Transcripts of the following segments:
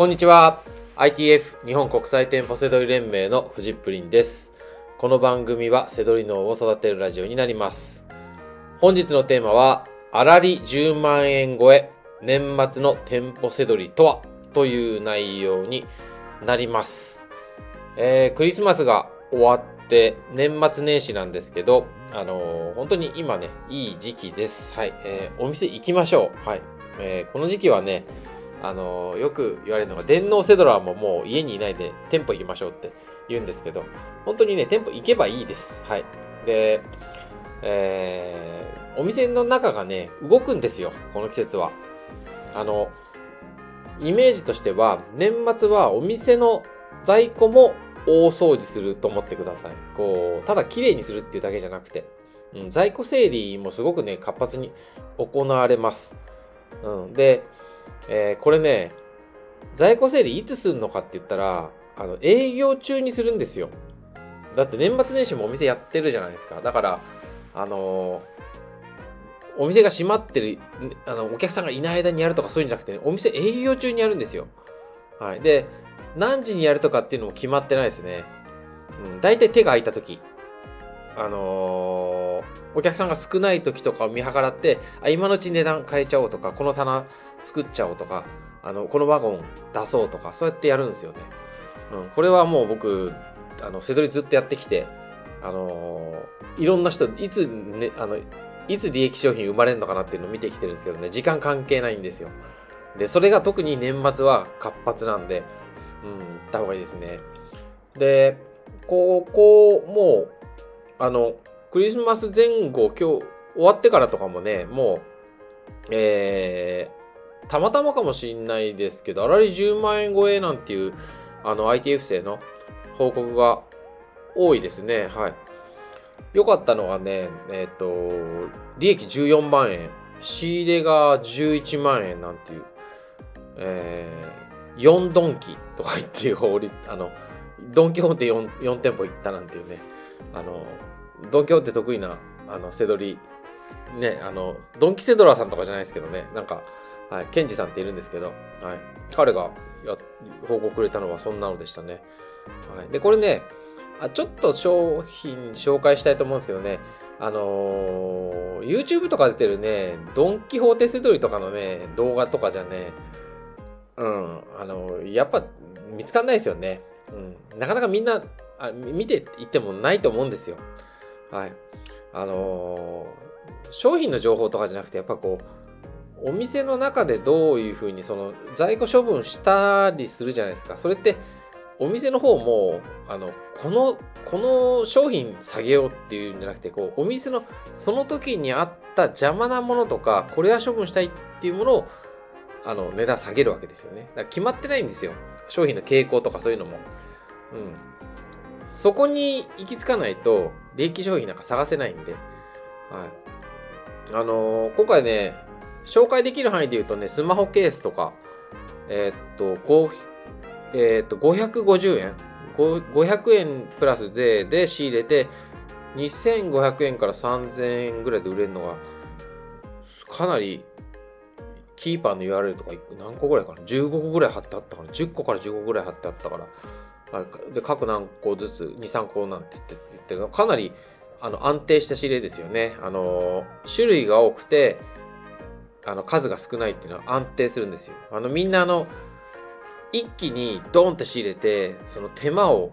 こんにちは。ITF 日本国際店舗セドリ連盟のフジップリンです。この番組はセドリ脳を育てるラジオになります。本日のテーマは、あらり10万円超え、年末の店舗セドリとは？という内容になります。えー、クリスマスが終わって年末年始なんですけど、あのー本当に今ね、いい時期です。はい。えーお店行きましょう。はい。えーこの時期はね、あのよく言われるのが、電脳セドラーももう家にいないで店舗行きましょうって言うんですけど、本当にね、店舗行けばいいです。はい。で、えーお店の中がね、動くんですよ。この季節は。あの、イメージとしては、年末はお店の在庫も大掃除すると思ってください。こう、ただ綺麗にするっていうだけじゃなくて、うん、在庫整理もすごくね、活発に行われます。うん、で、えーこれね、在庫整理いつするのかって言ったら、あの、営業中にするんですよ。だって年末年始もお店やってるじゃないですか。だから、あのーお店が閉まってる、あの、お客さんがいない間にやるとかそういうんじゃなくて、ね、お店営業中にやるんですよ。はい。で、何時にやるとかっていうのも決まってないですね。うん。大体手が空いた時。あのーお客さんが少ない時とかを見計らって、あ、今のうち値段変えちゃおうとか、この棚作っちゃおうとか、あの、このワゴン出そうとか、そうやってやるんですよね。うん。これはもう僕、あの、せどりずっとやってきて、あのーいろんな人、いつね、あの、いつ利益商品生まれるのかなっていうのを見てきてるんですけどね、時間関係ないんですよ。で、それが特に年末は活発なんで、うん、行った方がいいですね。で、ここ、もう、あの、クリスマス前後、今日終わってからとかもね、もう、えー、たまたまかもしんないですけど、あらり10万円超えなんていう、あの、ITF 生の報告が多いですね。はい。良かったのがね、えっ、と、利益14万円、仕入れが11万円なんていう、えー、4ドンキとか言っていう、あの、ドンキホーテ 4, 4店舗行ったなんていうね、あの、ドンキホーテ得意な、あの、セドリ、ね、あの、ドンキセドラーさんとかじゃないですけどね、なんか、はい、ケンジさんっているんですけど、はい、彼がや報告くれたのはそんなのでしたね。はい、で、これね、あちょっと商品紹介したいと思うんですけどね、あのー YouTube とか出てるね、ドン・キホーテセドリとかのね、動画とかじゃね、うん、あのやっぱ見つかんないですよね。うん、なかなかみんなあ見ていってもないと思うんですよ。はい。あのー商品の情報とかじゃなくて、やっぱこう、お店の中でどういうふうにその在庫処分したりするじゃないですか。それって、お店の方も、あの、この、この商品下げようっていうんじゃなくて、こう、お店のその時にあった邪魔なものとか、これは処分したいっていうものを、あの、値段下げるわけですよね。だから決まってないんですよ。商品の傾向とかそういうのも。うん。そこに行き着かないと、利益商品なんか探せないんで。はい。あのー今回ね、紹介できる範囲で言うとね、スマホケースとか、えーっと、5えーっと、550円 ?500 円プラス税で仕入れて、2500円から3000円ぐらいで売れるのが、かなり、キーパーの URL とか何個ぐらいかな ?15 個ぐらい貼ってあったかな ?10 個から15個ぐらい貼ってあったから。で、各何個ずつ、2、3個なんて言って言ってるのかなり、あの、安定した指令ですよね。あの、種類が多くて、あの、数が少ないっていうのは安定するんですよ。あの、みんなあの、一気にドンって仕入れて、その手間を、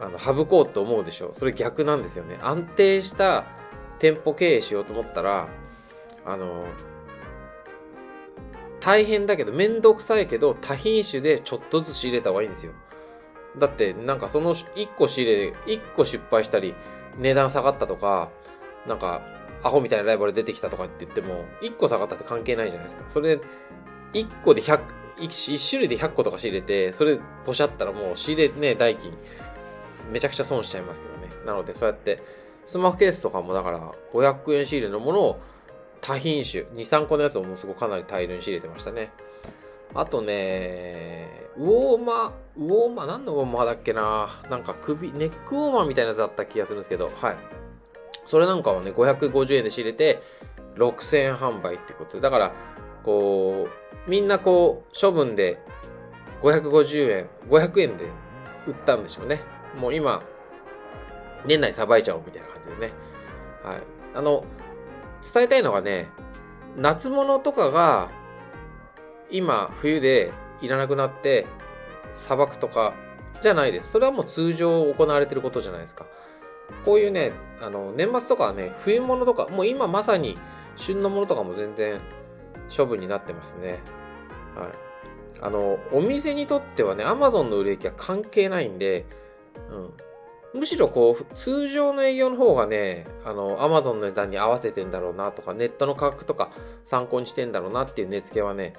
あの、省こうと思うでしょう。それ逆なんですよね。安定した店舗経営しようと思ったら、あの、大変だけど、めんどくさいけど、多品種でちょっとずつ仕入れた方がいいんですよ。だって、なんかその1個仕入れ、1個失敗したり、値段下がったとか、なんか、アホみたいなライバル出てきたとかって言っても、1個下がったって関係ないじゃないですか。それ、1個で100、1種類で100個とか仕入れて、それポシャったらもう仕入れね、代金、めちゃくちゃ損しちゃいますけどね。なので、そうやって、スマホケースとかもだから、500円仕入れのものを多品種、2、3個のやつをもうすごくかなり大量に仕入れてましたね。あとね、ウォーマー、ウォーマー、何のウォーマーだっけななんか首、ネックウォーマーみたいなやつだった気がするんですけど、はい。それなんかはね、550円で仕入れて、6000円販売ってことで、だから、こう、みんなこう、処分で550円、500円で売ったんでしょうね。もう今、年内さばいちゃおうみたいな感じでね。はい。あの、伝えたいのがね、夏物とかが今冬でいらなくなって砂漠とかじゃないです。それはもう通常行われてることじゃないですか。こういうね、あの、年末とかはね、冬物とか、もう今まさに旬のものとかも全然処分になってますね。はい。あの、お店にとってはね、Amazon の売れ行きは関係ないんで、うん。むしろこう、通常の営業の方がね、あの、Amazon の値段に合わせてんだろうなとか、ネットの価格とか参考にしてんだろうなっていう値付けはね、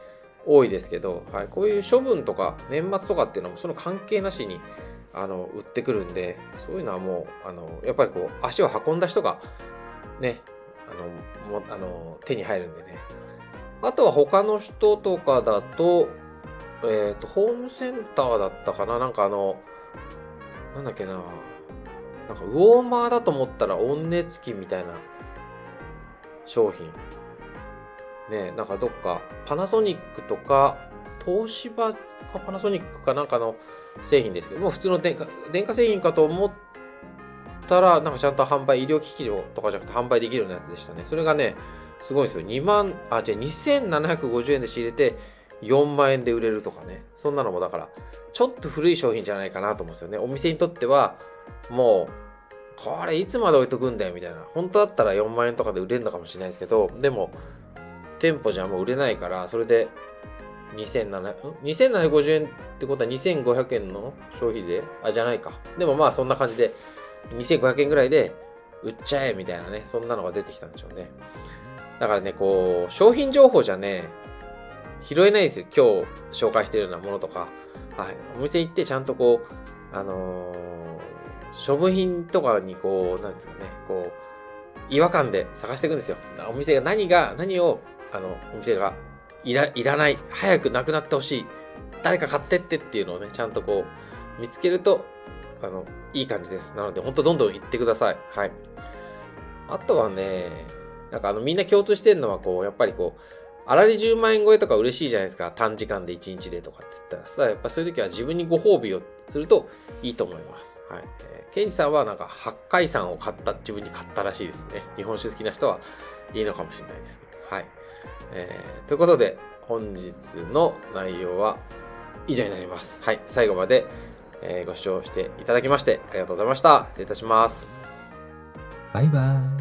多いですけど、はい、こういう処分とか年末とかっていうのもその関係なしにあの売ってくるんでそういうのはもうあのやっぱりこう足を運んだ人がねあのもあの手に入るんでね。あとは他の人とかだとえっ、ー、とホームセンターだったかな？なんかあのなんだっけな？なんかウォーマーだと思ったら温熱器みたいな商品。ね、なんかどっかパナソニックとか東芝かパナソニックかなんかの製品ですけども普通の電化電化製品かと思ったらなんかちゃんと販売医療機器とかじゃなくて販売できるようなやつでしたね。それがねすごいですよ。2万あじゃあ2750円で仕入れて4万円で売れるとかね。そんなのもだからちょっと古い商品じゃないかなと思うんですよね。お店にとってはもうこれいつまで置いとくんだよみたいな。本当だったら4万円とかで売れるのかもしれないですけどでも店舗じゃもう売れないから、それで2750円ってことは2500円の消費であ、じゃないか。でもまあそんな感じで、2500円ぐらいで売っちゃえみたいなね、そんなのが出てきたんでしょうね。だからね、こう、商品情報じゃね、拾えないですよ。今日紹介してるようなものとか。はい。お店行ってちゃんとこう、あのー、処分品とかにこう、なんですかね、こう、違和感で探していくんですよ。お店が何が、何をあの、お店がいらいらない、早くなくなってほしい、誰か買ってってっていうのをね、ちゃんとこう、見つけると、あの、いい感じです。なので、ほんとどんどん行ってください。はい。あとはね、なんかあの、みんな共通してるのは、こう、やっぱりこう、あらり10万円超えとか嬉しいじゃないですか。短時間で1日でとかって言ったらさ、やっぱそういう時は自分にご褒美をするといいと思います。はい。えー、ケンジさんはなんか八海山を買った、自分に買ったらしいですね。日本酒好きな人はいいのかもしれないですけど。はい。えー、ということで、本日の内容は以上になります。はい、最後まで、えー、ご視聴していただきましてありがとうございました。失礼いたします。バイバーイ。